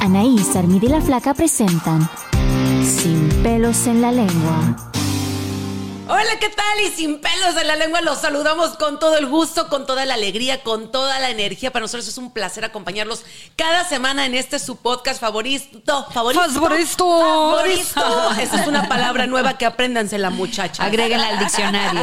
Anaís, Armida y la Flaca presentan Sin pelos en la lengua. Hola, ¿qué tal? Y sin pelos en la lengua los saludamos con todo el gusto, con toda la alegría, con toda la energía. Para nosotros es un placer acompañarlos cada semana en este su podcast favorito. Favorito. Favorito. Favorito. Esa es una palabra nueva que apréndanse la muchacha. Agréguenla al diccionario.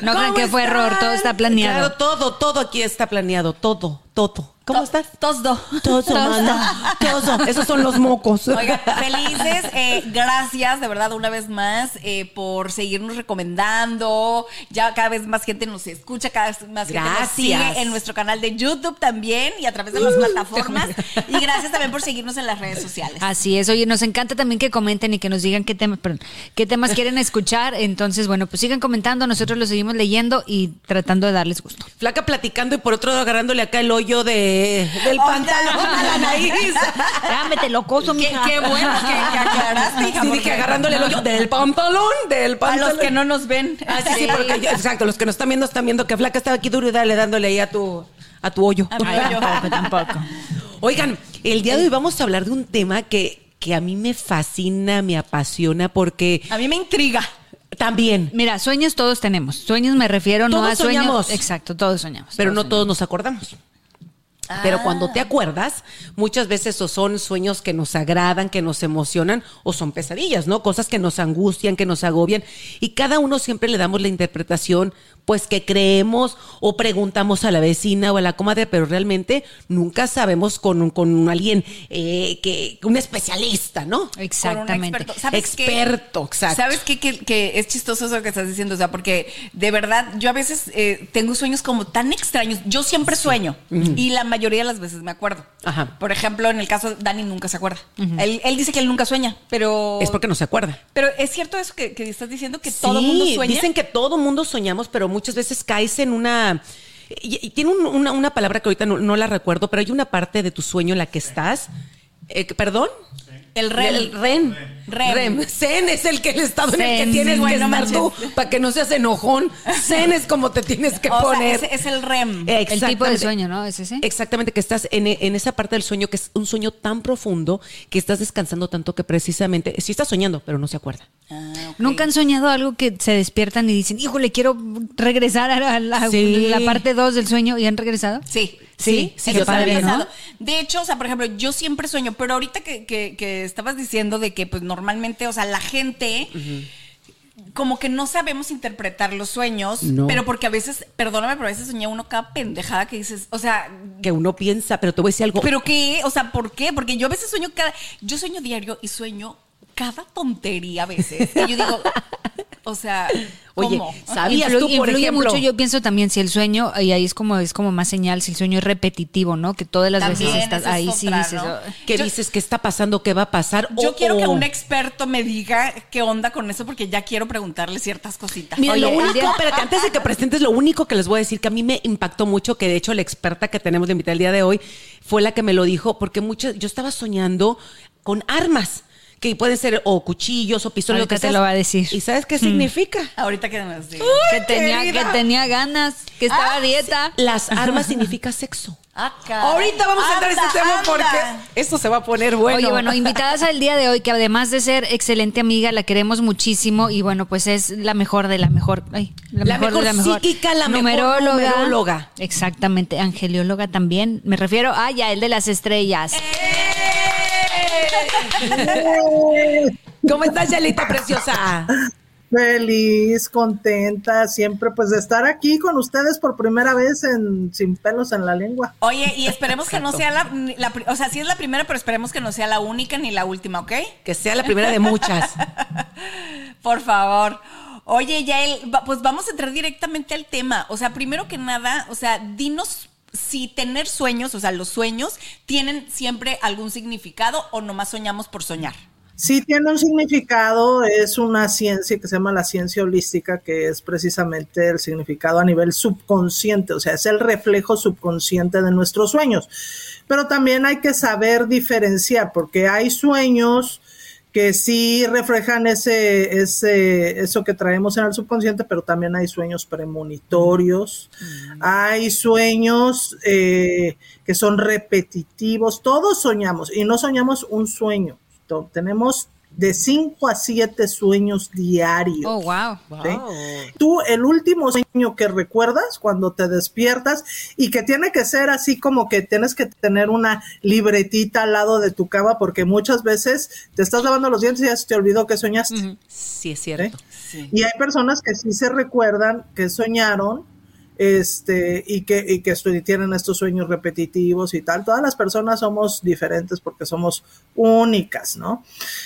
No crean ¿Cómo que fue error, todo está planeado. Claro, todo, todo aquí está planeado. Todo, todo. ¿Cómo estás? Tosdo. Todo, mana. Todo. Esos son los mocos. Oigan, felices, eh, gracias de verdad una vez más eh, por seguirnos recomendando. Ya cada vez más gente nos escucha, cada vez más gente nos Gracias. sigue en nuestro canal de YouTube también y a través de las plataformas. Y gracias también por seguirnos en las redes sociales. Así es, oye, nos encanta también que comenten y que nos digan qué temas, perdón, qué temas quieren escuchar. Entonces, bueno, pues sigan comentando, nosotros los seguimos leyendo y tratando de darles gusto. Flaca platicando y por otro lado agarrándole acá el hoyo de, del Oh, pantalón a la nariz. Dámete locoso, Qué, mija. qué bueno que, que aclaraste, hija, Sí, dije agarrándole el hoyo del pantalón, del A pantalón. los que no nos ven. Ah, sí, sí, porque yo- exacto, los que nos están viendo están viendo que Flaca estaba aquí duro y dale dándole ahí a tu, a tu hoyo. A mi tampoco, tampoco. Oigan, el día de hoy vamos a hablar de un tema que, que a mí me fascina, me apasiona, porque A mí me intriga. también, Mira, sueños todos tenemos. Sueños me refiero no Todos a sueños. soñamos. Exacto, todos soñamos. pero no soñamos. todos nos acordamos. Pero cuando te acuerdas, muchas veces o son sueños que nos agradan, que nos emocionan, o son pesadillas, ¿no? Cosas que nos angustian, que nos agobian. Y cada uno siempre le damos la interpretación, pues que creemos o preguntamos a la vecina o a la comadre, pero realmente nunca sabemos con, con alguien eh, que, un especialista, ¿no? Exactamente. Con un experto. ¿Sabes qué? Experto, exacto. ¿Sabes qué? Que, que es chistoso eso que estás diciendo. O sea, porque de verdad, yo a veces eh, tengo sueños como tan extraños. Yo siempre sueño. Y la mayoría de las veces me acuerdo. Ajá. Por ejemplo, en el caso de Dani nunca se acuerda. él, él dice que él nunca sueña, pero. Es porque no se acuerda. Pero es cierto eso que, que estás diciendo que todo el mundo Sí, sueña. Dicen que todo mundo soñamos, pero muchas veces caes en una. Y, y tiene un- una, una palabra que ahorita no, no la recuerdo, pero hay una parte de tu sueño en la que estás. eh, ¿Perdón? El REM. El REM. REM. Zen es el que el estado en el que Zen, tienes sí, que bueno, estar tú manches. para que no seas enojón. Zen es como te tienes que O sea, poner. es, es el REM. El tipo de sueño, ¿no? ¿Es ese? Exactamente, que estás en, en esa parte del sueño que es un sueño tan profundo que estás descansando tanto que precisamente, sí estás soñando, pero no se acuerda. Ah. ¿Nunca han soñado algo que se despiertan y dicen, híjole, quiero regresar a la, Sí. la parte 2 del sueño y han regresado? Sí. Sí, sí, sí pasado. De hecho, o sea, por ejemplo, yo siempre sueño, pero ahorita que, que- que estabas diciendo de que, pues, normalmente, o sea, la gente como que no sabemos interpretar los sueños, No. pero porque a veces, perdóname, pero a veces soñé uno cada pendejada que dices, o sea, Que uno piensa, pero te voy a decir algo. ¿pero qué? O sea, ¿por qué? Porque yo a veces sueño cada, yo sueño diario y sueño cada tontería a veces. Y yo digo, o sea, Oye, ¿cómo? ¿sabías Influ- tú, por influye ejemplo? mucho, yo pienso también si el sueño, y ahí es como es como más señal, si el sueño es repetitivo, ¿no? Que todas las También, veces estás esa es ahí sí otra, dices, ¿no? "Ay". ¿Qué Yo- dices? ¿Qué está pasando? ¿Qué va a pasar? Yo quiero que un experto me diga qué onda con eso porque ya quiero preguntarle ciertas cositas. Mira, lo Oye, único, día- espérate, antes de que presentes, lo único que les voy a decir que a mí me impactó mucho, que de hecho la experta que tenemos de invitar el día de hoy fue la que me lo dijo, porque muchas, yo estaba soñando con armas, que pueden ser o cuchillos o pistolas, lo Ahorita que te lo va a decir. ¿Y sabes qué significa? Ahorita que diga. que tenía, que tenía ganas, que estaba a dieta. Las armas significa sexo. Ahorita vamos a entrar en este tema porque esto se va a poner bueno. Oye, bueno, invitadas al día de hoy, que además de ser excelente amiga, la queremos muchísimo y bueno, pues es la mejor de la mejor. Ay, la, mejor, de la mejor psíquica, la numeróloga. mejor numeróloga. Exactamente, angelióloga también. Me refiero a ya el de las estrellas. ¿Cómo estás, Yalita preciosa? Feliz, contenta, siempre pues de estar aquí con ustedes por primera vez en Sin pelos en la lengua. Oye, y esperemos que no sea la, o sea, sí es la primera, pero esperemos que no sea la única ni la última, ¿ok? Que sea la primera de muchas. por favor. Oye, Yael, pues vamos a entrar directamente al tema. O sea, primero que nada, o sea, dinos si tener sueños, o sea, los sueños, tienen siempre algún significado o nomás soñamos por soñar. Sí tiene un significado, es una ciencia que se llama la ciencia holística, que es precisamente el significado a nivel subconsciente, o sea, es el reflejo subconsciente de nuestros sueños. Pero también hay que saber diferenciar, porque hay sueños que sí reflejan ese, ese, eso que traemos en el subconsciente, pero también hay sueños premonitorios, mm. hay sueños eh, que son repetitivos, todos soñamos y no soñamos un sueño, tenemos de 5 a 7 sueños diarios. Oh, wow. Tú, el último sueño que recuerdas cuando te despiertas y que tiene que ser así como que tienes que tener una libretita al lado de tu cama porque muchas veces te estás lavando los dientes y ya se te olvidó que soñaste. Sí, es cierto. Y hay personas que sí se recuerdan que soñaron este, y que, y que tienen estos sueños repetitivos y tal. Todas las personas somos diferentes porque somos únicas, ¿no?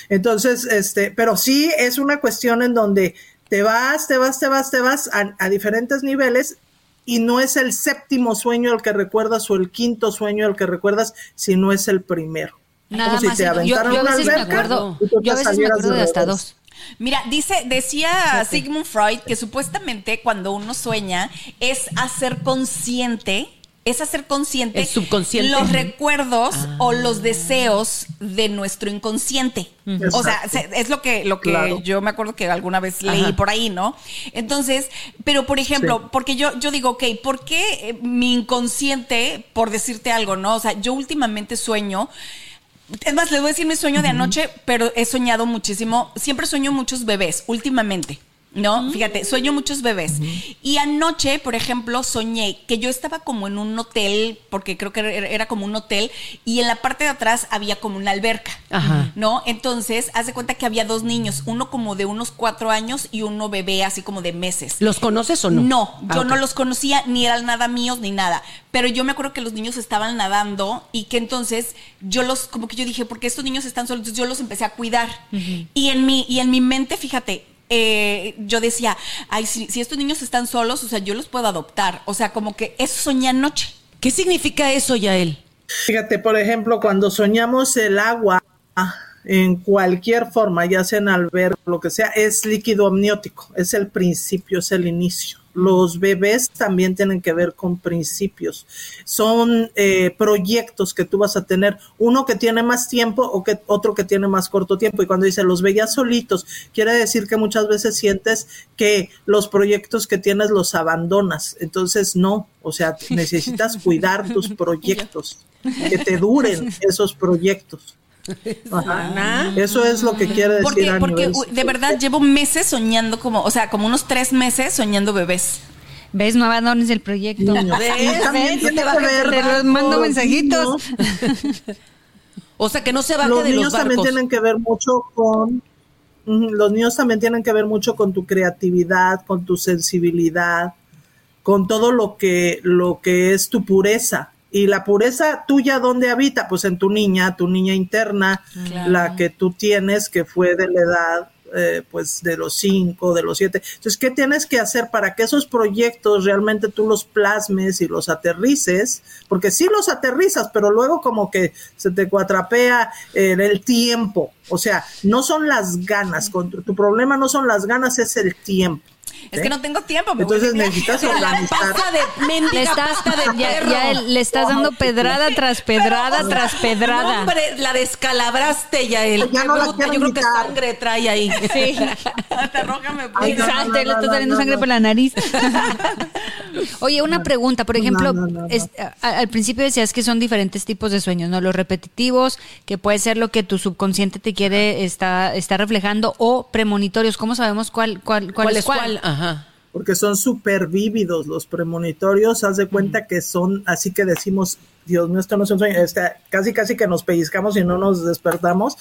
Entonces, este, pero sí es una cuestión en donde te vas, te vas, te vas, te vas a, diferentes niveles y no es el séptimo sueño el que recuerdas o el quinto sueño el que recuerdas, sino es el primero. Nada más. yo, a veces me acuerdo, yo a veces me acuerdo de hasta dos. Mira, dice, decía Sigmund Freud que supuestamente cuando uno sueña es hacer consciente es hacer consciente subconsciente. los recuerdos o los deseos de nuestro inconsciente. O sea, es lo que, lo que yo me acuerdo que alguna vez leí por ahí, ¿no? Entonces, pero por ejemplo, porque yo, yo digo, ok, ¿por qué eh, mi inconsciente, por decirte algo, ¿no? O sea, yo últimamente sueño es más, les voy a decir mi sueño de anoche, pero he soñado muchísimo. Siempre sueño muchos bebés, últimamente. ¿No? Mm. Fíjate, sueño muchos bebés. Y anoche, por ejemplo, soñé que yo estaba como en un hotel, porque creo que era, como un hotel, y en la parte de atrás había como una alberca, ¿no? Entonces, haz de cuenta que había dos niños, uno como de unos cuatro años y uno bebé así como de meses. ¿Los conoces o no? No, ah, yo no los conocía, ni eran nada míos, ni nada. Pero yo me acuerdo que los niños estaban nadando y que entonces yo los, como que yo dije, porque estos niños están solos, entonces yo los empecé a cuidar. y, en mi, y en mi mente, fíjate, eh, yo decía, ay, si, estos niños están solos, o sea, yo los puedo adoptar. O sea, como que eso soñé anoche. ¿Qué significa eso, Yael? Fíjate, por ejemplo, cuando soñamos el agua en cualquier forma, ya sea en albergue, lo que sea, es líquido amniótico, es el principio, es el inicio los bebés también tienen que ver con principios. Son eh, proyectos que tú vas a tener, uno que tiene más tiempo o que otro que tiene más corto tiempo. Y cuando dice los veías solitos, quiere decir que muchas veces sientes que los proyectos que tienes los abandonas. Entonces, no, o sea, necesitas cuidar tus proyectos, que te duren esos proyectos. Eso es lo que quiere decir. Porque, porque de verdad llevo meses soñando como, o sea, como unos tres meses soñando bebés. ¿Ves? No abandones el proyecto. ¿Ves? ¿Ves? Te, te mando mensajitos. o sea, que no se baje los de niños también tienen que ver mucho con los niños también tienen que ver mucho con tu creatividad, con tu sensibilidad, con todo lo que lo que es tu pureza. Y la pureza tuya, ¿dónde habita? Pues en tu niña, tu niña interna, la que tú tienes, que fue de la edad, eh, pues de los cinco, de los siete. Entonces, ¿qué tienes que hacer para que esos proyectos realmente tú los plasmes y los aterrices? Porque sí los aterrizas, pero luego como que se te cuatrapea en el tiempo. O sea, no son las ganas, tu problema no son las ganas, es el tiempo. Es que no tengo tiempo. Me Entonces voy necesitas La organizar. pasta de Le mendiga estás, pasta de ya, ya le estás dando pedrada tras pedrada Pero, tras pedrada. no, hombre, la descalabraste ya él. Ya no la quiero yo creo que sangre trae ahí. Sí. Te roja, me Ay, no, Exacto, no, le está saliendo no, sangre no. por la nariz. Oye, una pregunta, por ejemplo, no, no, no. es- a- al principio decías que son diferentes tipos de sueños, ¿no? Los repetitivos, que puede ser lo que tu subconsciente te quiere está, está reflejando, o premonitorios. ¿Cómo sabemos cuál, cuál, cuál, ¿Cuál es cuál? Ajá. porque son súper vívidos los premonitorios, haz de cuenta que son, así que decimos, Dios mío, esto no es un sueño, este, casi casi que nos pellizcamos y no nos despertamos.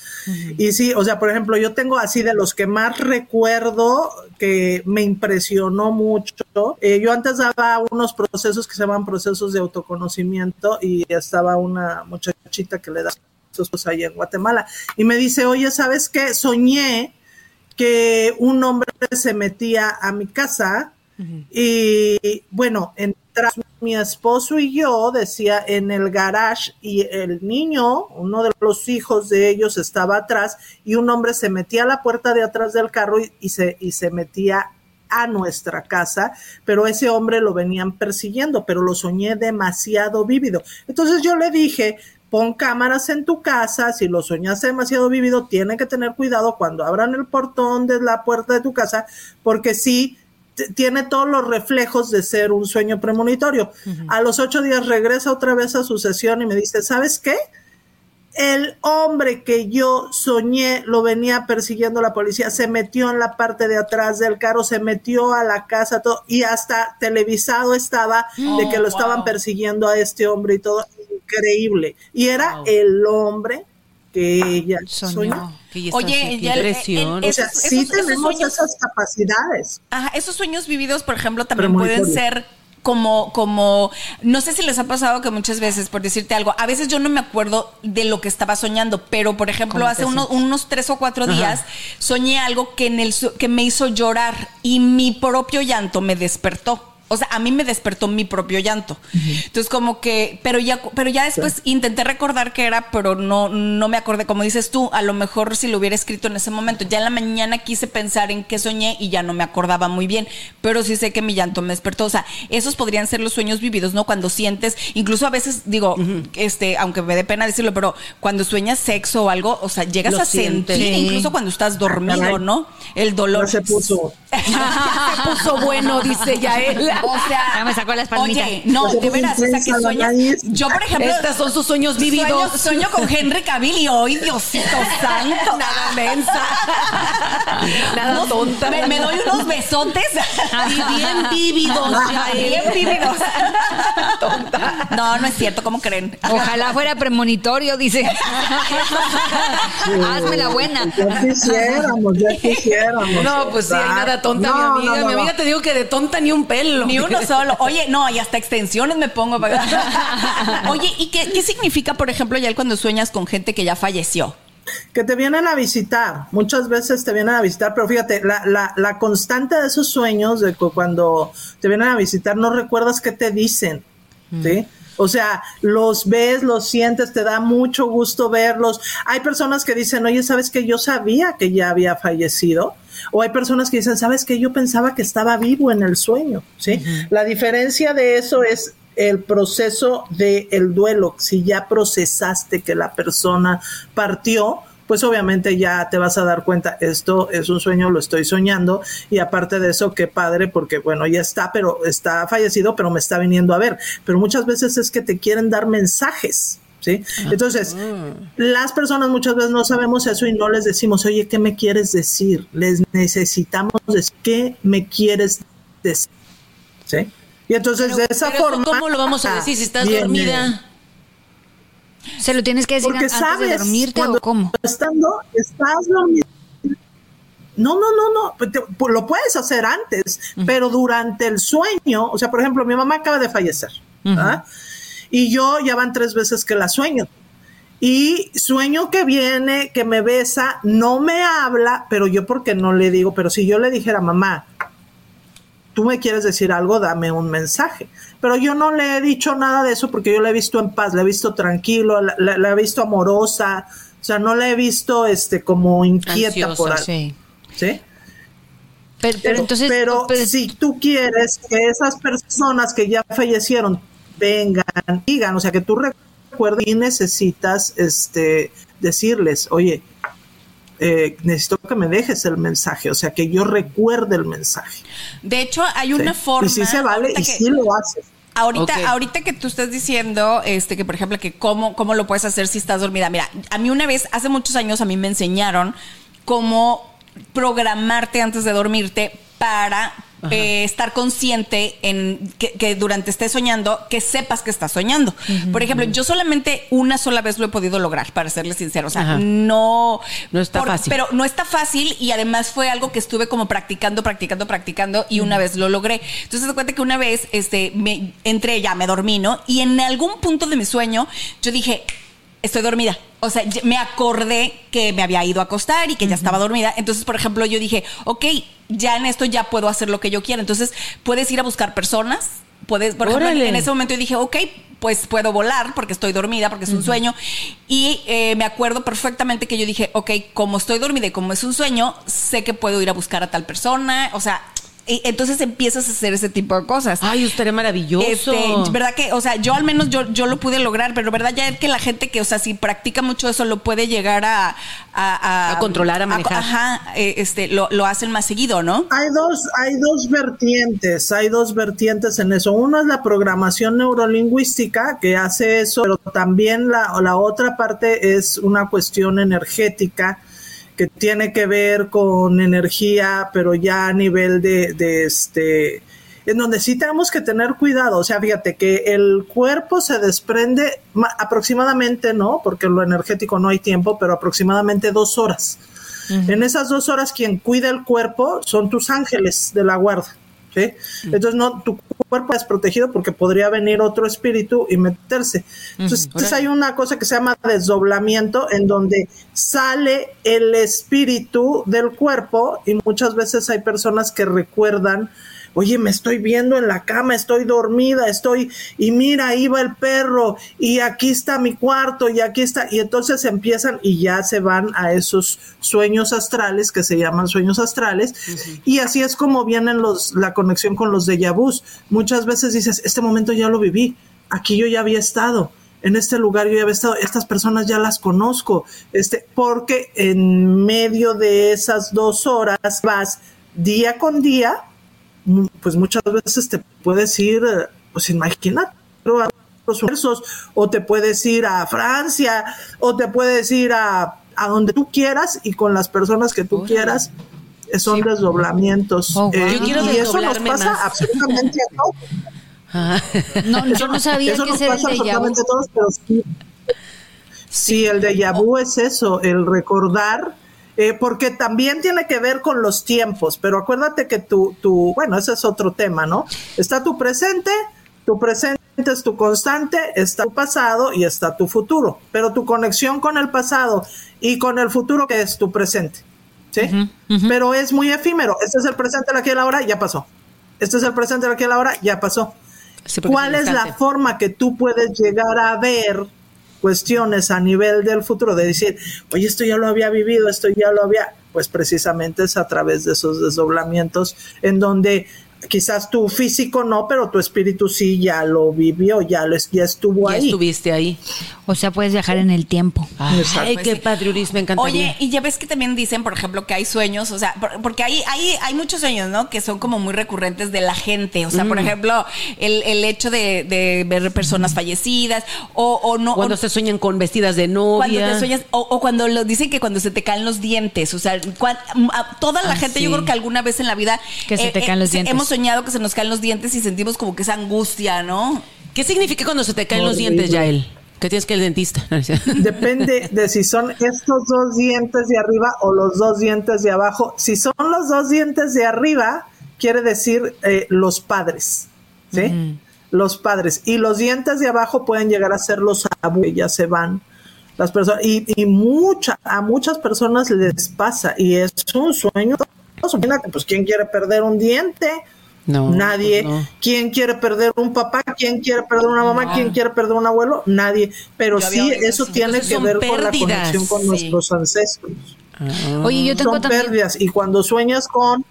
Y sí, o sea, por ejemplo, yo tengo así de los que más recuerdo que me impresionó mucho. Eh, yo antes daba unos procesos que se llaman procesos de autoconocimiento y estaba una muchachita que le da esos ahí en Guatemala y me dice, oye, ¿sabes qué? Soñé que un hombre se metía a mi casa y bueno, entras mi esposo y yo, decía, en el garage y el niño, uno de los hijos de ellos estaba atrás y un hombre se metía a la puerta de atrás del carro y, y se, y se metía a nuestra casa, pero ese hombre lo venían persiguiendo, pero lo soñé demasiado vívido. Entonces yo le dije, pon cámaras en tu casa, si lo soñaste demasiado vívido, tiene que tener cuidado cuando abran el portón de la puerta de tu casa, porque sí tiene todos los reflejos de ser un sueño premonitorio. A los ocho días regresa otra vez a su sesión y me dice, ¿sabes qué? El hombre que yo soñé lo venía persiguiendo la policía, se metió en la parte de atrás del carro, se metió a la casa todo, y hasta televisado estaba de que lo estaban persiguiendo a este hombre y todo, increíble. Y era Wow. el hombre que ella Soñó. Que Oye, ya el- impresión. el- O sea, Esos- sí esos- esos tenemos sueños- esas capacidades. Ajá, esos sueños vividos, por ejemplo, también pueden ser como, como, no sé si les ha pasado que muchas veces, por decirte algo, a veces yo no me acuerdo de lo que estaba soñando, pero por ejemplo, ¿Cómo hace te uno- sientes? unos tres o cuatro Ajá. días soñé algo que, en el, que me hizo llorar y mi propio llanto me despertó. O sea, a mí me despertó mi propio llanto. Entonces, como que, pero ya, pero ya después intenté recordar qué era, pero no, no me acordé. Como dices tú, a lo mejor si lo hubiera escrito en ese momento. Ya en la mañana quise pensar en qué soñé y ya no me acordaba muy bien. Pero sí sé que mi llanto me despertó. O sea, esos podrían ser los sueños vividos, ¿no? Cuando sientes, incluso a veces digo, este, aunque me dé pena decirlo, pero cuando sueñas sexo o algo, o sea, llegas Lo a sientes. sentir, Sí. incluso cuando estás dormido. ¿no? El dolor. Ya se puso. se puso bueno, dice ya él. O sea, Ya me sacó la espalmita. Oye, no, de veras, o sea, que sueñas. Yo, por ejemplo, Estas son sus sueños sueño, vividos. sueño con Henry Cavill y hoy, Diosito santo. Nada mensa. Nada No, tonta. Me, me doy unos besotes. Y bien vívidos, él. Bien vívidos. No, no es cierto, ¿cómo creen? Ojalá fuera premonitorio, dice. Hazme la buena. Ya quisiéramos, ya quisiéramos. No, pues sí, hay nada tonta, No, mi amiga. no, no, mi no. amiga te digo que de tonta ni un pelo. Ni uno solo. Oye, no, y hasta extensiones me pongo. para- Oye, ¿y qué, qué significa, por ejemplo, ya cuando sueñas con gente que ya falleció? que te vienen a visitar, muchas veces te vienen a visitar, pero fíjate, la, la, la constante de esos sueños, de cu- cuando te vienen a visitar, no recuerdas qué te dicen, ¿sí? O sea, los ves, los sientes, te da mucho gusto verlos. Hay personas que dicen, oye, ¿sabes que Yo sabía que ya había fallecido. O hay personas que dicen, ¿sabes que Yo pensaba que estaba vivo en el sueño, ¿sí? La diferencia de eso es el proceso del el duelo. Si ya procesaste que la persona partió, pues obviamente ya te vas a dar cuenta, esto es un sueño, lo estoy soñando, y aparte de eso, qué padre, porque bueno, ya está, pero está fallecido, pero me está viniendo a ver. Pero muchas veces es que te quieren dar mensajes. ¿Sí? Entonces, las personas muchas veces no sabemos eso y no les decimos, oye, ¿qué me quieres decir? Les necesitamos decir, ¿qué me quieres decir? ¿Sí? Y entonces de esa Pero forma. ¿Cómo lo vamos a decir si estás viene. dormida? ¿Se lo tienes que decir Porque antes sabes, de dormirte o cómo? Estando, estás dormido. No, no, no, no, pues te- pues lo puedes hacer antes, pero durante el sueño, o sea, por ejemplo, mi mamá acaba de fallecer, ¿ah? y yo ya van tres veces que la sueño. Y sueño que viene, que me besa, no me habla, pero yo porque no le digo, pero si yo le dijera, mamá, tú me quieres decir algo, dame un mensaje. Pero yo no le he dicho nada de eso porque yo la he visto en paz, la he visto tranquilo, la, la- la he visto amorosa, o sea, no la he visto este como inquieta Ansiosa, por algo. Sí. ¿Sí? Pero, pero entonces, pero pero- si tú quieres que esas personas que ya fallecieron vengan, digan, o sea, que tú recuerdes y necesitas este decirles, oye, eh, necesito que me dejes el mensaje, o sea, que yo recuerde el mensaje. De hecho, hay una ¿sí? forma. Y sí se vale y que- sí lo haces. Ahorita, ahorita que tú estás diciendo, este, que por ejemplo, que cómo, cómo lo puedes hacer si estás dormida. Mira, a mí una vez, hace muchos años, a mí me enseñaron cómo programarte antes de dormirte para eh, estar consciente en que, que durante estés soñando, que sepas que estás soñando. Por ejemplo, yo solamente una sola vez lo he podido lograr, para serles sincero. O sea, Ajá. no. No está fácil. Pero no está fácil y además fue algo que estuve como practicando, practicando, practicando y una vez lo logré. Entonces, te cuenta que una vez este, me entré ya, me dormí, ¿no? Y en algún punto de mi sueño, yo dije, estoy dormida. O sea, me acordé que me había ido a acostar y que ya estaba dormida. Entonces, por ejemplo, yo dije, ok, ya en esto ya puedo hacer lo que yo quiera. Entonces, puedes ir a buscar personas. Puedes, por ejemplo, en ese momento yo dije, ok, pues puedo volar porque estoy dormida, porque es un sueño. Y eh, me acuerdo perfectamente que yo dije, ok, como estoy dormida y como es un sueño, sé que puedo ir a buscar a tal persona. O sea, y entonces empiezas a hacer ese tipo de cosas. Ay, usted es maravilloso. Este, verdad que, o sea, yo al menos yo, yo lo pude lograr, pero verdad ya es que la gente que, o sea, si practica mucho eso, lo puede llegar a... A, A controlar, a manejar. ajá, eh, este, lo, lo hacen más seguido, ¿no? Hay dos, hay dos vertientes, hay dos vertientes en eso. Uno es la programación neurolingüística que hace eso, pero también la, la otra parte es una cuestión energética que tiene que ver con energía, pero ya a nivel de, de este, en donde sí tenemos que tener cuidado. O sea, fíjate que el cuerpo se desprende ma- aproximadamente, ¿no? Porque lo energético no hay tiempo, pero aproximadamente dos horas. En esas dos horas, quien cuida el cuerpo son tus ángeles de la guarda. ¿Sí? Entonces, no, tu cuerpo es protegido porque podría venir otro espíritu y meterse. Entonces, entonces hay una cosa que se llama desdoblamiento, en donde sale el espíritu del cuerpo y muchas veces hay personas que recuerdan oye, me estoy viendo en la cama, estoy dormida, estoy, y mira, ahí va el perro, y aquí está mi cuarto, y aquí está, y entonces empiezan y ya se van a esos sueños astrales que se llaman sueños astrales, y así es como vienen los, la conexión con los déjà vus. Muchas veces dices, este momento ya lo viví, aquí yo ya había estado. En este lugar yo ya había estado, estas personas ya las conozco, este, porque en medio de esas dos horas vas día con día, pues muchas veces te puedes ir, eh, pues imagínate, a los universos, o te puedes ir a Francia, o te puedes ir a, a donde tú quieras y con las personas que tú quieras. eh, Son desdoblamientos. Oh, wow. Eh, Yo quiero y eso nos pasa más. absolutamente a todos. Ah. No, yo no sabía Eso que nos el absolutamente a todos, pero sí. Sí, el déjà vu es eso, el recordar, eh, porque también tiene que ver con los tiempos, pero acuérdate que tu, tu, bueno, ese es otro tema, ¿no? Está tu presente, tu presente es tu constante, está tu pasado y está tu futuro, pero tu conexión con el pasado y con el futuro que es tu presente, ¿sí? Pero es muy efímero, este es el presente, el aquí y el ahora, ya pasó. Este es el presente, el aquí y el ahora, ya pasó. Sí, ¿Cuál es la forma que tú puedes llegar a ver cuestiones a nivel del futuro? De decir, oye, esto ya lo había vivido, esto ya lo había. Pues precisamente es a través de esos desdoblamientos en donde quizás tu físico no, pero tu espíritu sí ya lo vivió, ya, lo, ya estuvo Ya ahí. estuviste ahí. O sea, puedes viajar en el tiempo. Ay, Pues qué sí. padre, Uris, me encantaría. Oye, y ya ves que también dicen, por ejemplo, que hay sueños, o sea, por- porque hay, hay, hay muchos sueños, ¿no? Que son como muy recurrentes de la gente. O sea, Mm. por ejemplo, el, el hecho de, de ver personas fallecidas, o, o no. cuando o- se sueñan con vestidas de novia. cuando te sueñas, o, o cuando lo dicen que cuando se te caen los dientes, o sea, cuan- a toda la Ah, gente, sí. yo creo que alguna vez en la vida Que se te caen los dientes. hemos soñado que se nos caen los dientes y sentimos como que esa angustia, ¿no? ¿Qué significa cuando se te caen los dientes, Yael? Que tienes que ir al dentista. Depende de si son estos dos dientes de arriba o los dos dientes de abajo. Si son los dos dientes de arriba, quiere decir eh, los padres, ¿sí? Los padres. Y los dientes de abajo pueden llegar a ser los abuelos, ya se van. Las personas, y, y mucha, a muchas personas les pasa, y es un sueño. Imagínate, Pues, ¿quién quiere perder un diente? No, Nadie. pues no. ¿Quién quiere perder un papá? ¿Quién quiere perder una mamá? ¿Quién quiere perder un abuelo? Nadie. Pero Yo sí, eso eso. tiene que ver con la conexión con sí. nuestros ancestros. Oye, yo tengo Son también. pérdidas. Y cuando sueñas con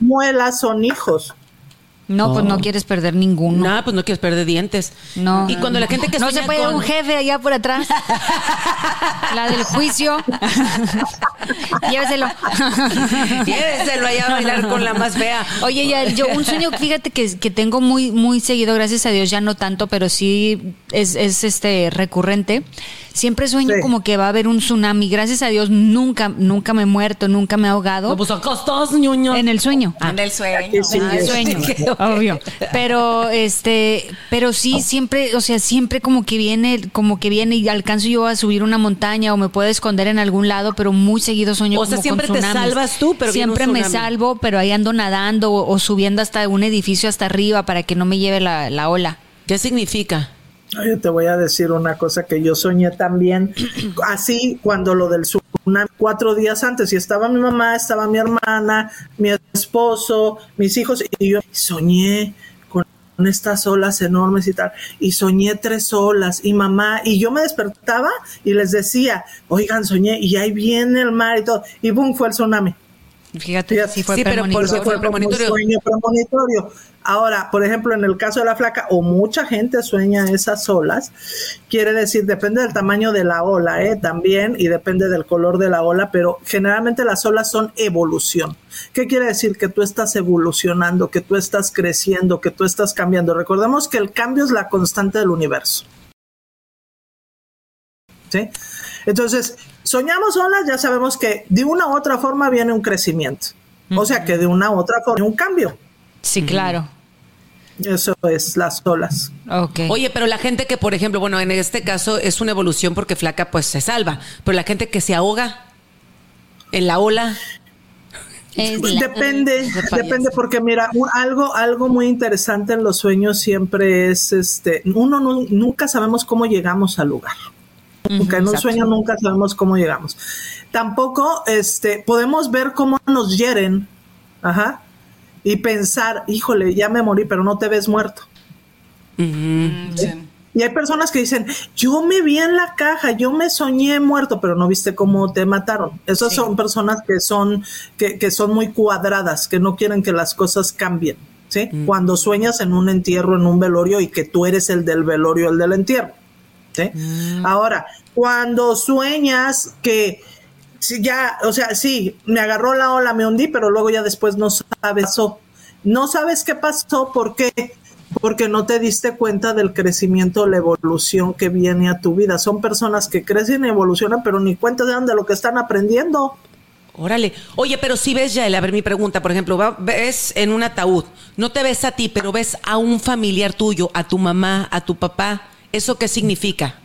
muelas son hijos. No, pues no quieres perder ninguno. No, pues no quieres perder dientes. No. Y cuando la gente que No se puede con- un jefe allá por atrás. La del juicio. Lléveselo. Lléveselo allá a bailar con la más fea. Oye, ya, yo un sueño, fíjate que, que tengo muy, muy seguido, gracias a Dios, ya no tanto, pero sí es, es este recurrente. Siempre sueño Sí. como que va a haber un tsunami. Gracias a Dios nunca, nunca me he muerto, nunca me he ahogado. No, pues acá estás, ñoño. En el sueño. En el sueño. Sí, En el sí. sueño, obvio. Pero este, pero sí siempre, o sea, siempre como que viene, como que viene y alcanzo yo a subir una montaña o me puedo esconder en algún lado, pero muy seguido sueño O sea, como siempre con te salvas tú, pero viene un siempre me salvo, pero ahí ando nadando o, o subiendo hasta un edificio hasta arriba para que no me lleve la, la ola. ¿Qué significa? Oye, te voy a decir una cosa que yo soñé también, así cuando lo del tsunami, cuatro días antes, y estaba mi mamá, estaba mi hermana, mi esposo, mis hijos, y yo soñé con estas olas enormes y tal, y soñé tres olas, y mamá, y yo me despertaba y les decía, oigan, soñé, y ahí viene el mar y todo, y boom, fue el tsunami. Fíjate, Fíjate. sí fue Sí, pero por premonitorio. eso fue como un premonitorio. sueño premonitorio. Ahora, por ejemplo, en el caso de la flaca, o mucha gente sueña esas olas, quiere decir, depende del tamaño de la ola, ¿eh? también, y depende del color de la ola, pero generalmente las olas son evolución. ¿Qué quiere decir? Que tú estás evolucionando, que tú estás creciendo, que tú estás cambiando. Recordemos que el cambio es la constante del universo. ¿Sí? Entonces, soñamos olas, ya sabemos que de una u otra forma viene un crecimiento. O sea que de una u otra forma un cambio. Sí, claro. Eso es las olas. Ok. Oye, pero la gente que, por ejemplo, bueno, en este caso es una evolución porque flaca pues se salva, pero la gente que se ahoga en la ola, Es Pues la- depende, depende porque mira, un- algo, algo muy interesante en los sueños siempre es este, uno nu- nunca sabemos cómo llegamos al lugar. Nunca, en un sueño nunca sabemos cómo llegamos. Tampoco este, podemos ver cómo nos hieren, ajá, y pensar, híjole, ya me morí, pero no te ves muerto. Mm, sí. Y hay personas que dicen, yo me vi en la caja, yo me soñé muerto, pero no viste cómo te mataron. Esas Sí. son personas que son, que, que son muy cuadradas, que no quieren que las cosas cambien. ¿sí? Cuando sueñas en un entierro, en un velorio, y que tú eres el del velorio, el del entierro. ¿sí? Ahora, cuando sueñas que ya, o sea, sí, me agarró la ola, me hundí, pero luego ya después no sabes. No sabes qué pasó, ¿por qué? Porque no te diste cuenta del crecimiento, la evolución que viene a tu vida. Son personas que crecen y evolucionan, pero ni cuenta de lo que están aprendiendo. órale. Oye, pero si ves, Yael, a ver mi pregunta, por ejemplo, ves en un ataúd, no te ves a ti, pero ves a un familiar tuyo, a tu mamá, a tu papá, ¿eso qué significa?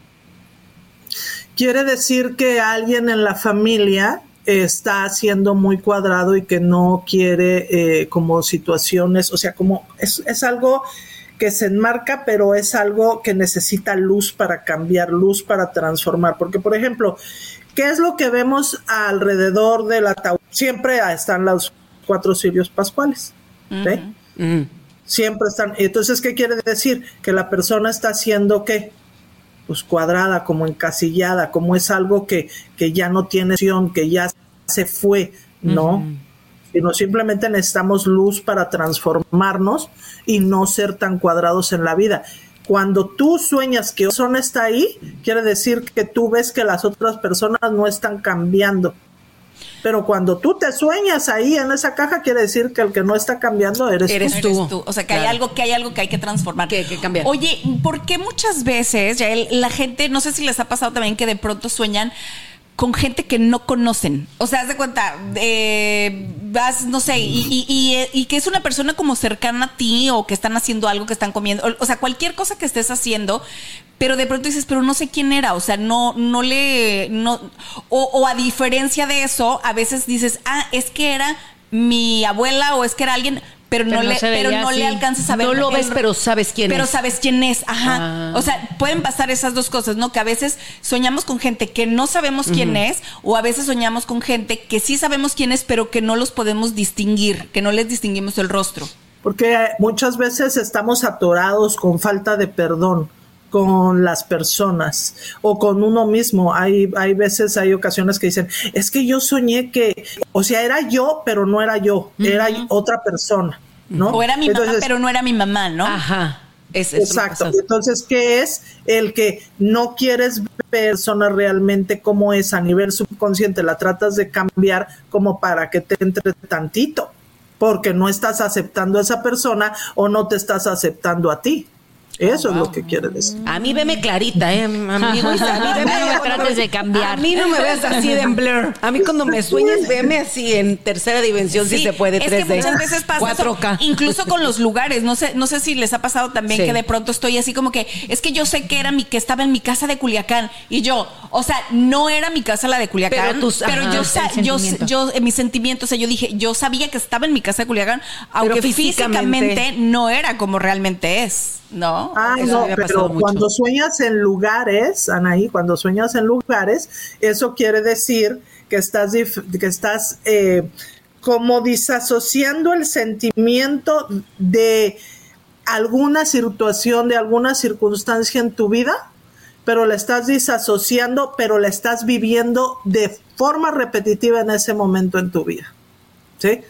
Quiere decir que alguien en la familia está siendo muy cuadrado y que no quiere eh, como situaciones, o sea, como es, es algo que se enmarca, pero es algo que necesita luz para cambiar, luz para transformar. Porque, por ejemplo, ¿qué es lo que vemos alrededor del ataúd? Siempre están los cuatro cirios pascuales. ¿sí? Mm. Siempre están. Entonces, ¿qué quiere decir? Que la persona está haciendo qué? Pues cuadrada, como encasillada, como es algo que, que ya no tiene opción, que ya se fue, ¿no? Sino simplemente necesitamos luz para transformarnos y no ser tan cuadrados en la vida. Cuando tú sueñas que otra persona está ahí, quiere decir que tú ves que las otras personas no están cambiando. Pero cuando tú te sueñas ahí en esa caja, quiere decir que el que no está cambiando eres, Eres tú. Eres tú. O sea, que hay algo que hay algo que hay que transformar. Que- que cambiar. Oye, ¿por qué muchas veces ya el- la gente, no sé si les ha pasado también que de pronto sueñan con gente que no conocen? O sea, haz de cuenta, eh, vas, no sé, y, y- y- y que es una persona como cercana a ti o que están haciendo algo, que están comiendo, o, o sea, cualquier cosa que estés haciendo. Pero de pronto dices, pero no sé quién era, o sea, no, no le, no, o, o a diferencia de eso, a veces dices, ah, es que era mi abuela o es que era alguien, pero, Pero no, no le, pero no le alcanzas a ver. No lo el- ves, pero sabes quién pero es. sabes quién es, ajá. Ah. O sea, pueden pasar esas dos cosas, ¿no? Que a veces soñamos con gente que no sabemos quién es, o a veces soñamos con gente que sí sabemos quién es, pero que no los podemos distinguir, que no les distinguimos el rostro. Porque muchas veces estamos atorados con falta de perdón. Con las personas o con uno mismo. Hay, hay veces, hay ocasiones que dicen, es que yo soñé que, o sea, era yo, pero no era yo, era otra persona, ¿no? O era mi mamá, pero no era mi mamá, ¿no? Ajá. Es, exacto. Entonces, ¿qué es? El que no quieres ver persona realmente como es a nivel subconsciente, la tratas de cambiar como para que te entre tantito, porque no estás aceptando a esa persona o no te estás aceptando a ti. Eso es lo que quiere decir. A mí veme clarita, ¿eh? Amigo, a mí veme, no me trates de cambiar. A mí no me veas así de en blur. A mí cuando me sueñes, veme así en tercera dimensión, si se puede, 3D. Es que muchas veces pasa 4K. incluso con los lugares. No sé, no sé si les ha pasado también que de pronto estoy así como que, es que yo sé que era mi, que estaba en mi casa de Culiacán. Y yo, o sea, no era mi casa la de Culiacán. Pero, tus, pero yo, yo, yo, en mis sentimientos, o sea, yo dije, yo sabía que estaba en mi casa de Culiacán, aunque físicamente no era como realmente es. No, Ay, no, pero cuando sueñas en lugares, Anaí, cuando sueñas en lugares, eso quiere decir que estás, que estás eh, como disasociando el sentimiento de alguna situación, de alguna circunstancia en tu vida, pero la estás disasociando, pero la estás viviendo de forma repetitiva en ese momento en tu vida. ¿Sí?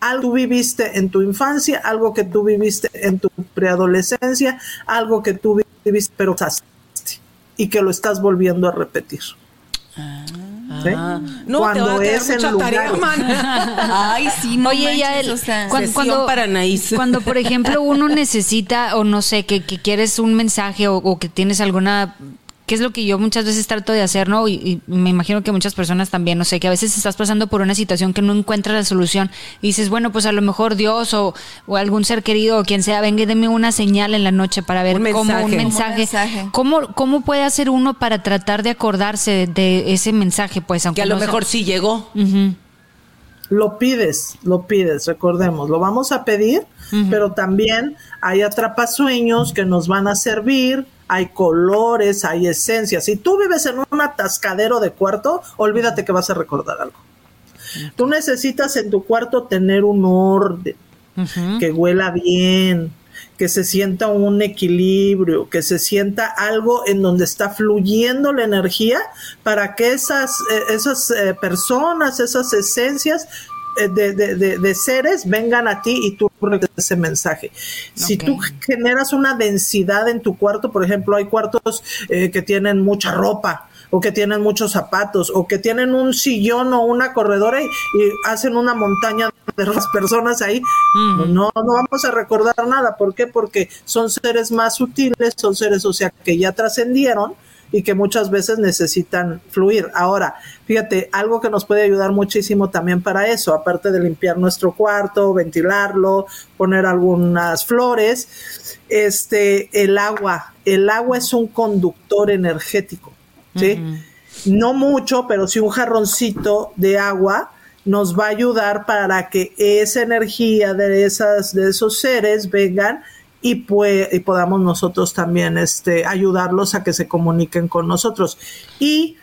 Algo viviste en tu infancia, algo que tú viviste en tu preadolescencia, algo que tú viviste pero y que lo estás volviendo a repetir. Ah. No, cuando te es en Ay, sí, Oye, ya el, cuando, para cuando, por ejemplo, uno necesita, o no sé, que, quieres un mensaje o, que tienes alguna que es lo que yo muchas veces trato de hacer, ¿no? Y, me imagino que muchas personas también, no sé, que a veces estás pasando por una situación que no encuentras la solución y dices, bueno, pues a lo mejor Dios o, algún ser querido o quien sea, venga y deme una señal en la noche para ver cómo un mensaje. ¿Cómo, ¿Cómo puede hacer uno para tratar de acordarse de, ese mensaje? Pues aunque que a lo mejor sí llegó. Lo pides, lo pides, recordemos, lo vamos a pedir, pero también hay atrapasueños que nos van a servir hay colores, hay esencias. Si tú vives en un atascadero de cuarto, olvídate que vas a recordar algo. Tú necesitas en tu cuarto tener un orden, que huela bien, que se sienta un equilibrio, que se sienta algo en donde está fluyendo la energía para que esas, eh, esas eh, personas, esas esencias eh, de, de, de, seres vengan a ti y tú ese mensaje. Si tú generas una densidad en tu cuarto, por ejemplo, hay cuartos eh, que tienen mucha ropa o que tienen muchos zapatos o que tienen un sillón o una corredora y, hacen una montaña de las personas ahí, no, no vamos a recordar nada. ¿Por qué? Porque son seres más sutiles, son seres, o sea, que ya trascendieron y que muchas veces necesitan fluir. Ahora, fíjate, algo que nos puede ayudar muchísimo también para eso, aparte de limpiar nuestro cuarto, ventilarlo, poner algunas flores, este, el agua. El agua es un conductor energético, ¿sí? No mucho, pero sí un jarroncito de agua nos va a ayudar para que esa energía de esas de esos seres vengan y, pues, y podamos nosotros también este, ayudarlos a que se comuniquen con nosotros. Y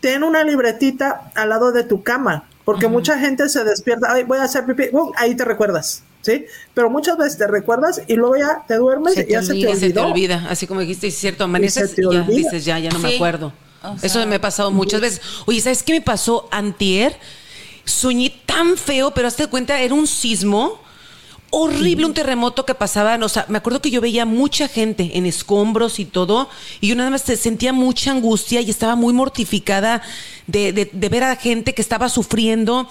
ten una libretita al lado de tu cama, porque mucha gente se despierta, Ay, voy a hacer pipí, ahí te recuerdas. ¿Sí? Pero muchas veces te recuerdas y luego ya te duermes y ya se te. Se te olvida, así como dijiste, es cierto, amaneces y, ya dices, ya, ya no me acuerdo. Eso me ha pasado muchas veces. Oye, ¿sabes qué me pasó antier? Soñé tan feo, pero hazte cuenta, era un sismo horrible un terremoto que pasaba, o sea, me acuerdo que yo veía mucha gente en escombros y todo, y yo nada más sentía mucha angustia y estaba muy mortificada de, de, ver a gente que estaba sufriendo,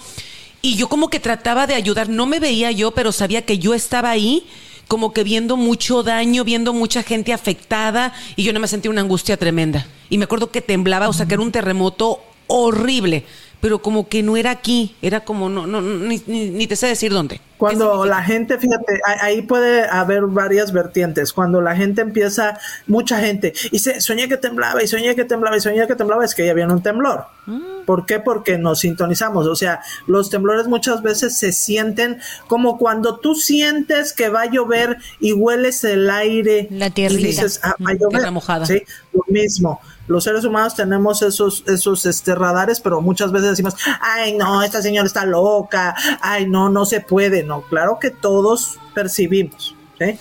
y yo como que trataba de ayudar, no me veía yo, pero sabía que yo estaba ahí, como que viendo mucho daño, viendo mucha gente afectada, y yo nada más sentía una angustia tremenda. Y me acuerdo que temblaba, o sea, que era un terremoto horrible pero como que no era aquí, era como, no, no, ni, ni, te sé decir dónde. Cuando la gente, fíjate, ahí puede haber varias vertientes. Cuando la gente empieza, mucha gente, y se soñé que temblaba, y soñé que temblaba, y soñé que temblaba, es que ya había un temblor. Mm. ¿Por qué? Porque nos sintonizamos. O sea, los temblores muchas veces se sienten como cuando tú sientes que va a llover y hueles el aire. La tierra. Y dices, ah, va a llover. mojada. Sí, lo mismo los seres humanos tenemos esos, esos este, radares, pero muchas veces decimos, ay, no, esta señora está loca, ay, no, no se puede. No, claro que todos percibimos. ¿sí?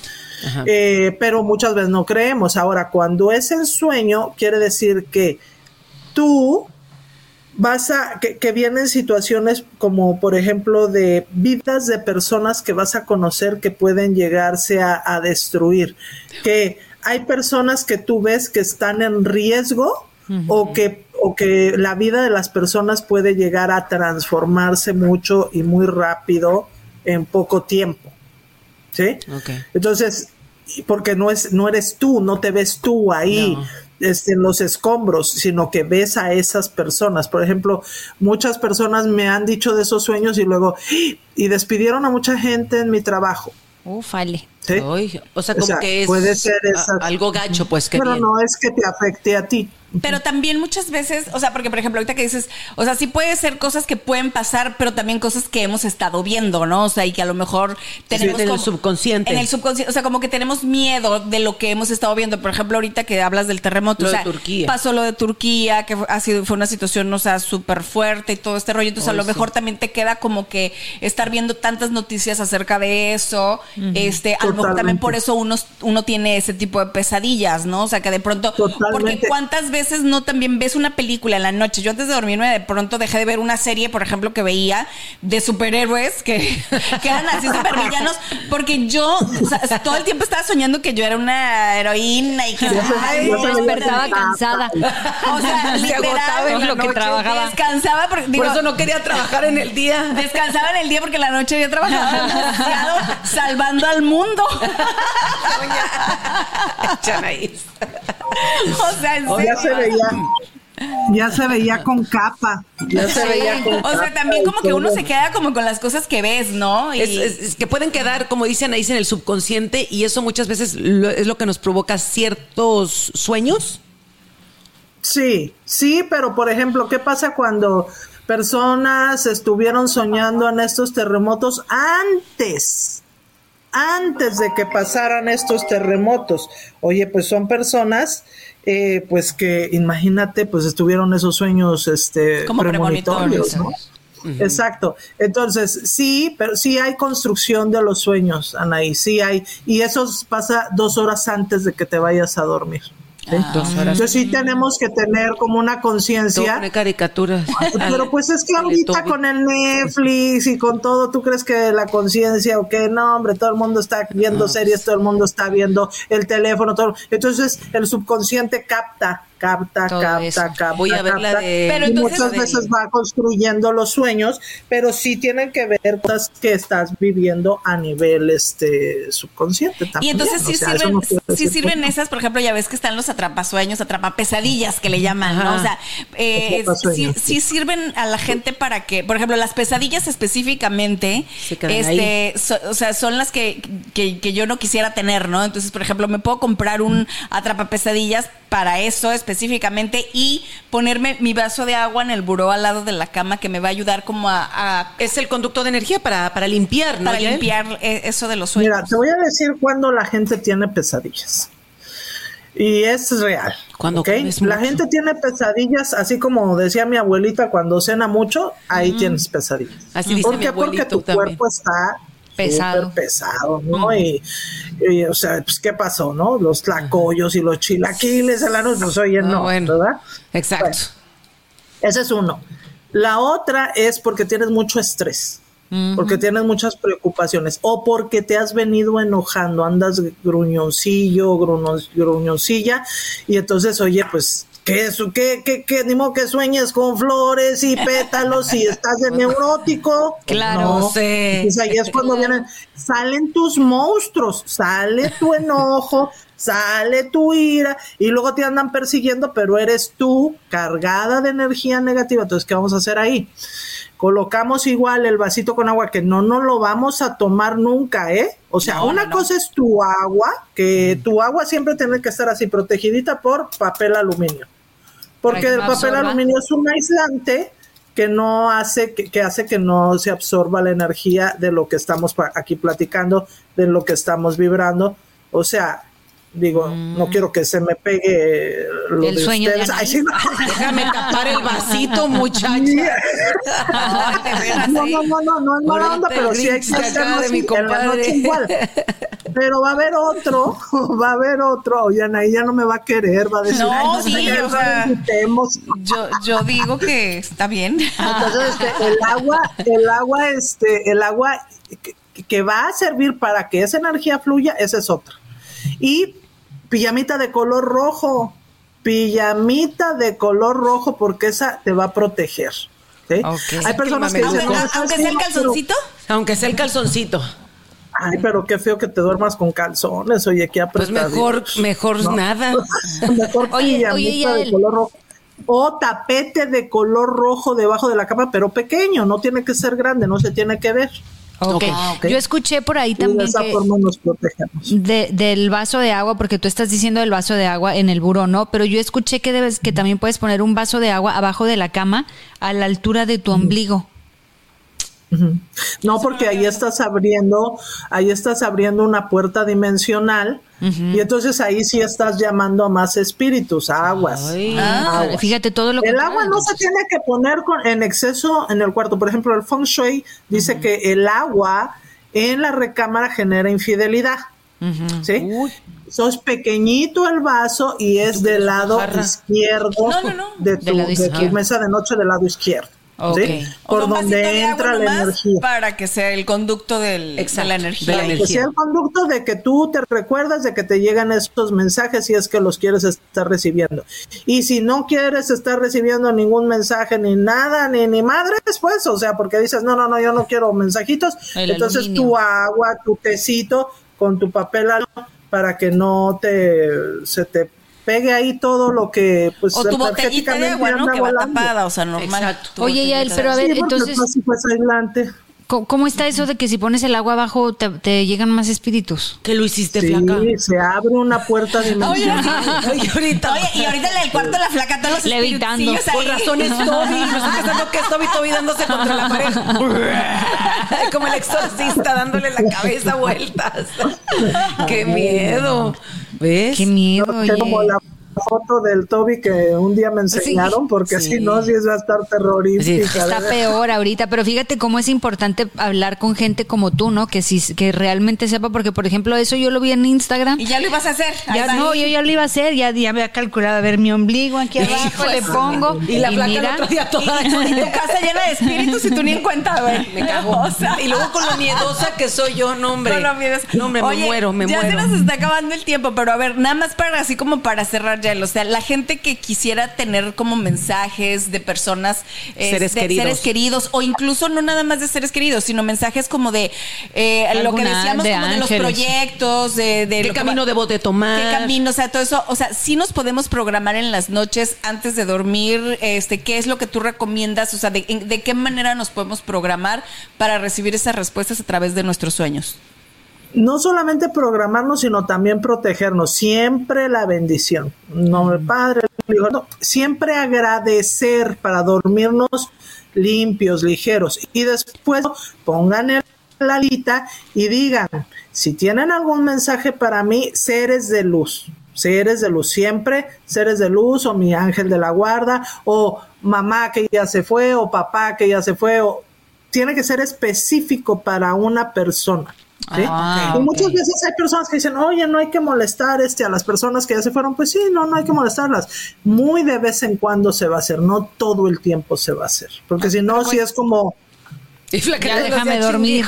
Eh, pero muchas veces no creemos. Ahora, cuando es el sueño, quiere decir que tú vas a, que, que, vienen situaciones como, por ejemplo, de vidas de personas que vas a conocer que pueden llegarse a, a destruir. Que hay personas que tú ves que están en riesgo o que o que la vida de las personas puede llegar a transformarse mucho y muy rápido en poco tiempo. ¿Sí? Entonces, porque no es no eres tú, no te ves tú ahí este, en los escombros, sino que ves a esas personas. Por ejemplo, muchas personas me han dicho de esos sueños y luego ¡Ah! y despidieron a mucha gente en mi trabajo. Ufale. ¿Sí? o sea, como que es puede ser algo gacho, pues que. Pero no es que te afecte a ti. Pero también muchas veces, o sea, porque por ejemplo, ahorita que dices, o sea, sí puede ser cosas que pueden pasar, pero también cosas que hemos estado viendo, ¿no? O sea, y que a lo mejor tenemos. en el subconsciente. En el subconsciente. O sea, como que tenemos miedo de lo que hemos estado viendo. Por ejemplo, ahorita que hablas del terremoto. Lo o sea, de Turquía. Pasó lo de Turquía, que ha sido, fue una situación, o sea, súper fuerte y todo este rollo. Entonces, a lo mejor también te queda como que estar viendo tantas noticias acerca de eso. Este, a lo mejor también por eso uno, uno tiene ese tipo de pesadillas, ¿no? O sea, que de pronto. Porque cuántas veces no también ves una película en la noche. Yo antes de dormirme de pronto dejé de ver una serie, por ejemplo, que veía de superhéroes que, que eran así supervillanos, porque yo todo el tiempo estaba soñando que yo era una heroína y que ay, despertaba cansada. O sea, literal, lo que trabajaba. Descansaba porque, por eso no quería trabajar en el día. Descansaba en el día porque la noche había trabajado demasiado salvando al mundo. O sea, en ya se veía ya se veía con capa. Ya se veía con o sea, también como que uno se queda como con las cosas que ves, ¿no? Y... Es, que pueden quedar, como dicen ahí, en el subconsciente y eso muchas veces es lo que nos provoca ciertos sueños. Sí, sí, pero por ejemplo, ¿qué pasa cuando personas estuvieron soñando en estos terremotos antes? Antes de que pasaran estos terremotos. Oye, pues son personas eh, pues que imagínate, pues estuvieron esos sueños este, Como premonitorios. ¿no? Exacto. Entonces, sí, pero sí hay construcción de los sueños, Anaí, sí hay. Y eso pasa dos horas antes de que te vayas a dormir. Ah. Entonces sí tenemos que tener como una conciencia. caricaturas. Pero pues es que ahorita con el Netflix y con todo, ¿tú crees que la conciencia o qué? No, hombre, todo el mundo está viendo series, todo el mundo está viendo el teléfono, todo. Entonces el subconsciente capta capta, capta, capta. Voy a la de. Pero muchas veces va construyendo los sueños, pero sí tienen que ver cosas que estás viviendo a nivel este subconsciente también. Y entonces sí sirven, sí sirven esas, por ejemplo, ya ves que están los atrapasueños, atrapapesadillas que le llaman, ¿no? O sea, eh, sí, sirven a la gente para que, por ejemplo, las pesadillas específicamente, este, o sea, son las que, que, que yo no quisiera tener, ¿no? Entonces, por ejemplo, me puedo comprar un atrapapesadillas para eso específicamente y ponerme mi vaso de agua en el buró al lado de la cama que me va a ayudar como a... es el conducto de energía para, para limpiar, ¿no? Para limpiar eh, eso de los sueños. Mira, te voy a decir cuando la gente tiene pesadillas. Y es real. Cuando La gente tiene pesadillas, así como decía mi abuelita, cuando cena mucho, ahí tienes pesadillas. Así dice mi Porque tu cuerpo está pesado. pesado, ¿no? Y, o sea, pues, ¿qué pasó, no? Los tlacoyos y los chilaquiles a la noche, pues, oye, no, ¿verdad? Exacto. ese es uno. La otra es porque tienes mucho estrés. Porque tienes muchas preocupaciones o porque te has venido enojando, andas gruñoncillo, gruñoncilla y entonces, oye, pues que, que, que, que, ni modo que sueñes con flores y pétalos y estás de neurótico. Claro, no. sé. Ahí es cuando vienen, salen tus monstruos, sale tu enojo, sale tu ira y luego te andan persiguiendo, pero eres tú cargada de energía negativa. Entonces, ¿qué vamos a hacer ahí? Colocamos igual el vasito con agua que no nos lo vamos a tomar nunca, ¿eh? O sea, una cosa es tu agua, que tu agua siempre tiene que estar así protegidita por papel aluminio. Porque el papel aluminio es un aislante que no hace que, hace que no se absorba la energía de lo que estamos aquí platicando, de lo que estamos vibrando. O sea, digo, no quiero que se me pegue lo el de sueño ustedes. Déjame tapar el vasito, muchacha. no, no, no, no, no es mala onda, pero sí hay que hacerlo de mi compadre. igual. Pero va a haber otro, va a haber otro. Oye, Anaí ya no me va a querer, va a decir, No, "Ay, sí, o sea, invitemos". Yo, yo digo que está bien. Entonces, este, el agua, el agua, este, el agua que, que va a servir para que esa energía fluya, esa es otra. Y pijamita de color rojo, pijamita de color rojo, porque esa te va a proteger. Hay personas que Aunque- dicen, Aunque, "No, aunque sí, sea el calzoncito. Aunque sea el calzoncito. Ay, pero qué feo que te duermas con calzones, oye, qué Pues apretadito. mejor, mejor No. nada. Mejor Oye, pijamita oye, de color rojo. O tapete de color rojo debajo de la cama, pero pequeño, no tiene que ser grande, no se tiene que ver. Ok. Ah, ok. Yo escuché por ahí Y de también esa que forma nos protegemos. de- del vaso de agua, porque tú estás diciendo el vaso de agua en el buró, ¿no? Pero yo escuché que debes, que también puedes poner un vaso de agua abajo de la cama a la altura de tu ombligo. No, porque ahí estás abriendo, ahí estás abriendo una puerta dimensional y entonces ahí sí estás llamando a más espíritus, a aguas. Ay. Ah, Aguas. fíjate todo lo que El agua no se tiene que poner con, en exceso en el cuarto. Por ejemplo, el feng shui dice que el agua en la recámara genera infidelidad. ¿Sí? Eso es pequeñito el vaso y es del lado izquierdo de tu, de mesa de noche del lado izquierdo. Por donde entra la energía. Para que sea el conducto del, Exacto, de la energía. ahí. Que sea el conducto de que tú te recuerdas de que te llegan estos mensajes si es que los quieres estar recibiendo. Y si no quieres estar recibiendo ningún mensaje ni nada, ni, ni madres, pues, o sea, porque dices, no, no, no, yo no quiero mensajitos. El Entonces aluminio. tu agua, tu tecito con tu papel al- para que no te se te pegue ahí todo lo que pues O tu botellita de agua, ¿no? Que va volando. tapada, o sea, normal. Oye, Yael, de pero a ver, Sí, entonces, aislante. ¿Cómo, cómo está eso de que si pones el agua abajo te, te llegan más espíritus? Que lo hiciste, Sí, flaca. se abre una puerta Oye, dimensional. Ay, ahorita. Oye, y ahorita en el cuarto la flaca, todos los Levitando. Por razón es Toby. Estoy pensando que es Toby, Toby dándose contra la pared. Como el exorcista dándole la cabeza vueltas. ¡Qué miedo! ¿Ves? Qué miedo, oye. como la foto del Toby que un día me enseñaron, porque sí. si no, sí es va a estar terrorífica. Está ¿verdad? peor ahorita, pero fíjate cómo es importante hablar con gente como tú, ¿no? Que sí, que realmente sepa, porque por ejemplo eso yo lo vi en Instagram. Y ya lo ibas a hacer. Ya, no, yo ya lo iba a hacer, ya, ya había calculado, a ver, mi ombligo aquí abajo, le pongo. Y la placa el mira, otro día toda. Y tu casa llena de espíritus y tú ni en cuenta, güey. Me cago. O sea, y luego con lo miedosa que soy yo, no, hombre. No, no, miedos. No, hombre, Oye, me muero, me ya muero. se nos está acabando el tiempo, pero a ver, nada más para así como para cerrar o sea, la gente que quisiera tener como mensajes de personas, eh, Seres de- queridos. seres queridos, o incluso no nada más de seres queridos, sino mensajes como de eh, lo que decíamos de como de los proyectos, de, de ¿Qué lo que camino va- debo de tomar? ¿Qué camino? O sea, todo eso, o sea, sí nos podemos programar en las noches antes de dormir, este, ¿qué es lo que tú recomiendas? O sea, de, de qué manera nos podemos programar para recibir esas respuestas a través de nuestros sueños? No solamente programarnos, sino también protegernos. Siempre la bendición. No el Padre, el Hijo, no, siempre agradecer para dormirnos limpios, ligeros. Y después pongan el la lista y digan, si tienen algún mensaje para mí, seres de luz, seres de luz, siempre seres de luz o mi ángel de la guarda o mamá que ya se fue o papá que ya se fue o tiene que ser específico para una persona. ¿Sí? Ah, y muchas ok. veces hay personas que dicen, oye, no hay que molestar este, a las personas que ya se fueron. Pues sí, no, no hay que molestarlas. Muy de vez en cuando se va a hacer, no todo el tiempo se va a hacer. Porque si no, si es como, Ya no déjame dormir.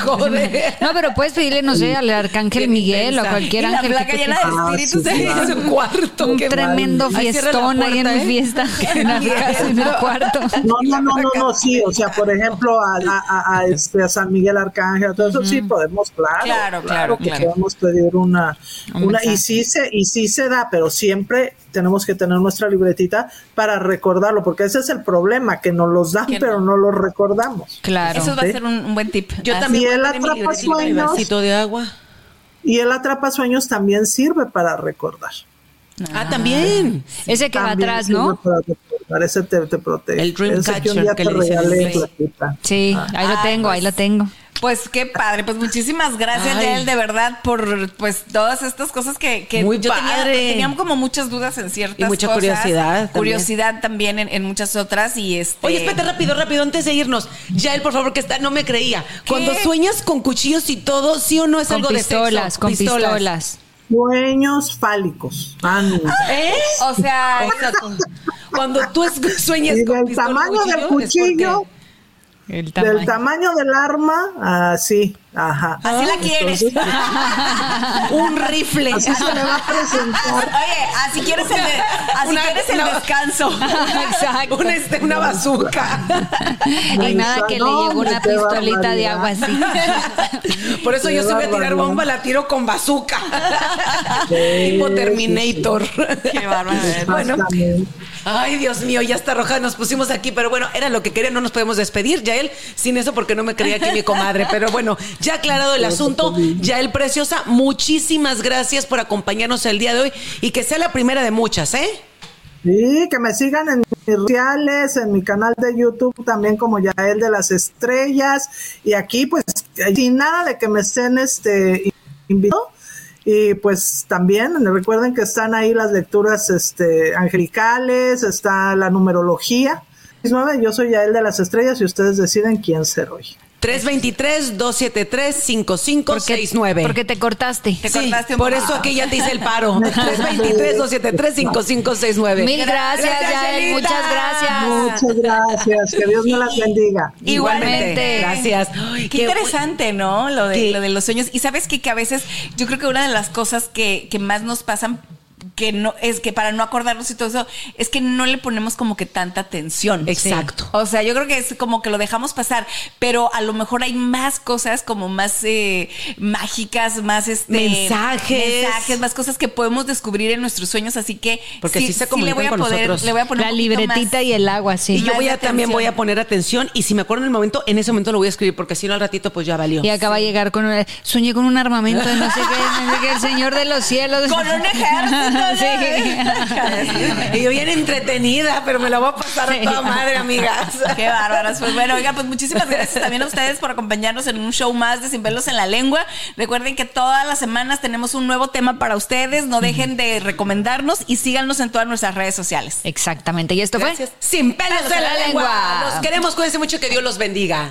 No, pero puedes pedirle, no sé, al arcángel Qué Miguel o a intensa. cualquier Y la ángel. que placa tú llena de Ah, espíritus sí, ahí. claro. Es un cuarto. un qué tremendo mal. Ahí la fiestón ahí en puerta, mi ¿eh? fiesta, en la casa, en el cuarto. no, no, no, no, no, sí, o sea, por ejemplo, a, a, a- a, este, a San Miguel Arcángel, todo eso sí podemos, claro, Claro, claro, que claro. podemos pedir una, Un una y sí se, y sí se da, pero siempre tenemos que tener nuestra libretita para recordarlo, porque ese es el problema, que nos los dan, no. pero no los recordamos. Claro. Eso va a ser un, un buen tip. Yo Así. también Y voy a él tener mi atrapa libretita y mi sueños. vasito de agua. Y el atrapasueños también sirve para recordar. Ah, también. Ese que va atrás, sirve ¿no? para recordar, ese te, te protege. El dream Ese que le dicen. Sí, ahí lo Ay, tengo, ahí pues, lo tengo. Pues qué padre, pues muchísimas gracias, Ay. Yael, de verdad, por pues todas estas cosas que, que Muy yo tenía, padre. teníamos como muchas dudas en ciertas Y mucha cosas. curiosidad. Curiosidad también en, en muchas otras y este... Oye, espérate rápido, rápido, antes de irnos. Ya él, por favor, que está, no me creía. Cuando sueñas con cuchillos y todo, ¿sí o no es Con algo pistolas, de sexo? con pistolas. Sueños fálicos. Anda. ¿Eh? O sea, O sea, con- cuando tú sueñas Y con del pistola tamaño del cuchillo, El del tamaño del arma, así. Ajá. así la quieres. Entonces, pues, un rifle. así se le va a presentar. Oye, así quieres el, de- así Una- quieres el descanso. Exacto. Una, este, una bazooka. Y nada que le llegó una pistolita de agua así. Por eso yo si voy a tirar bomba, la tiro con bazooka. Sí, tipo sí, Terminator. Qué bárbaro. Bueno. Ay, Dios mío, ya está roja, nos pusimos aquí, pero bueno, era lo que quería, no nos podemos despedir, ya él, sin eso porque no me creía aquí mi comadre, pero bueno, ya aclarado el asunto, ya él preciosa, muchísimas gracias por acompañarnos el día de hoy y que sea la primera de muchas, ¿eh? Sí, que me sigan en mis sociales, en mi canal de YouTube también como Yael de las Estrellas y aquí pues sin nada de que me estén este invitando y pues también recuerden que están ahí las lecturas este angelicales, está la numerología. Yo soy Yael de las Estrellas y ustedes deciden quién ser hoy. 323-273-5569. Porque te cortaste. Te Sí, cortaste un por poco. eso aquí ya te hice el paro. 323-273-5569. Mil gracias, Yael, Yelita. muchas gracias. Muchas gracias, que Dios me las bendiga. Igualmente. Gracias. Ay, Qué, qué- interesante, ¿no? Lo de, lo de los sueños. Y sabes que, que a veces yo creo que una de las cosas que, que más nos pasan que no es que para no acordarnos y todo eso es que no le ponemos como que tanta atención. Exacto. O sea, yo creo que es como que lo dejamos pasar, pero a lo mejor hay más cosas como más eh, mágicas, más este Mensajes. mensajes, más cosas que podemos descubrir en nuestros sueños, así que Porque sí se le comunican voy a con poder, nosotros. le voy a poner La libretita más- y el agua, sí. Y yo voy a también voy a poner atención y si me acuerdo en el momento, en ese momento lo voy a escribir porque si no al ratito pues ya valió. Y acaba de llegar con un, soñé con un armamento de no sé qué, no sé qué, el señor de los cielos. Con un ejército. Y yo bien entretenida, pero me la voy a pasar a toda madre, amigas. Qué bárbaras. Pues bueno, oiga, pues muchísimas gracias también a ustedes por acompañarnos en un show más de Sin Pelos en la Lengua. Recuerden que todas las semanas tenemos un nuevo tema para ustedes. No dejen de recomendarnos y síganos en todas nuestras redes sociales. Exactamente, y esto Gracias. fue Sin pelos en la lengua. Los queremos, cuídense mucho, que Dios los bendiga.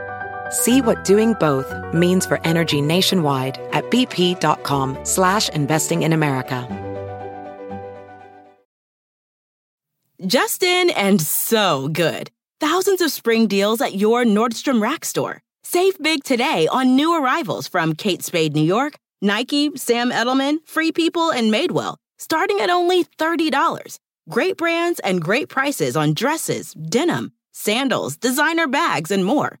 See what doing both means for energy nationwide at bp.com slash investing in America. Justin and so good. Thousands of spring deals at your Nordstrom Rack store. Save big today on new arrivals from Kate Spade New York, Nike, Sam Edelman, Free People, and Madewell, starting at only $30. Great brands and great prices on dresses, denim, sandals, designer bags, and more.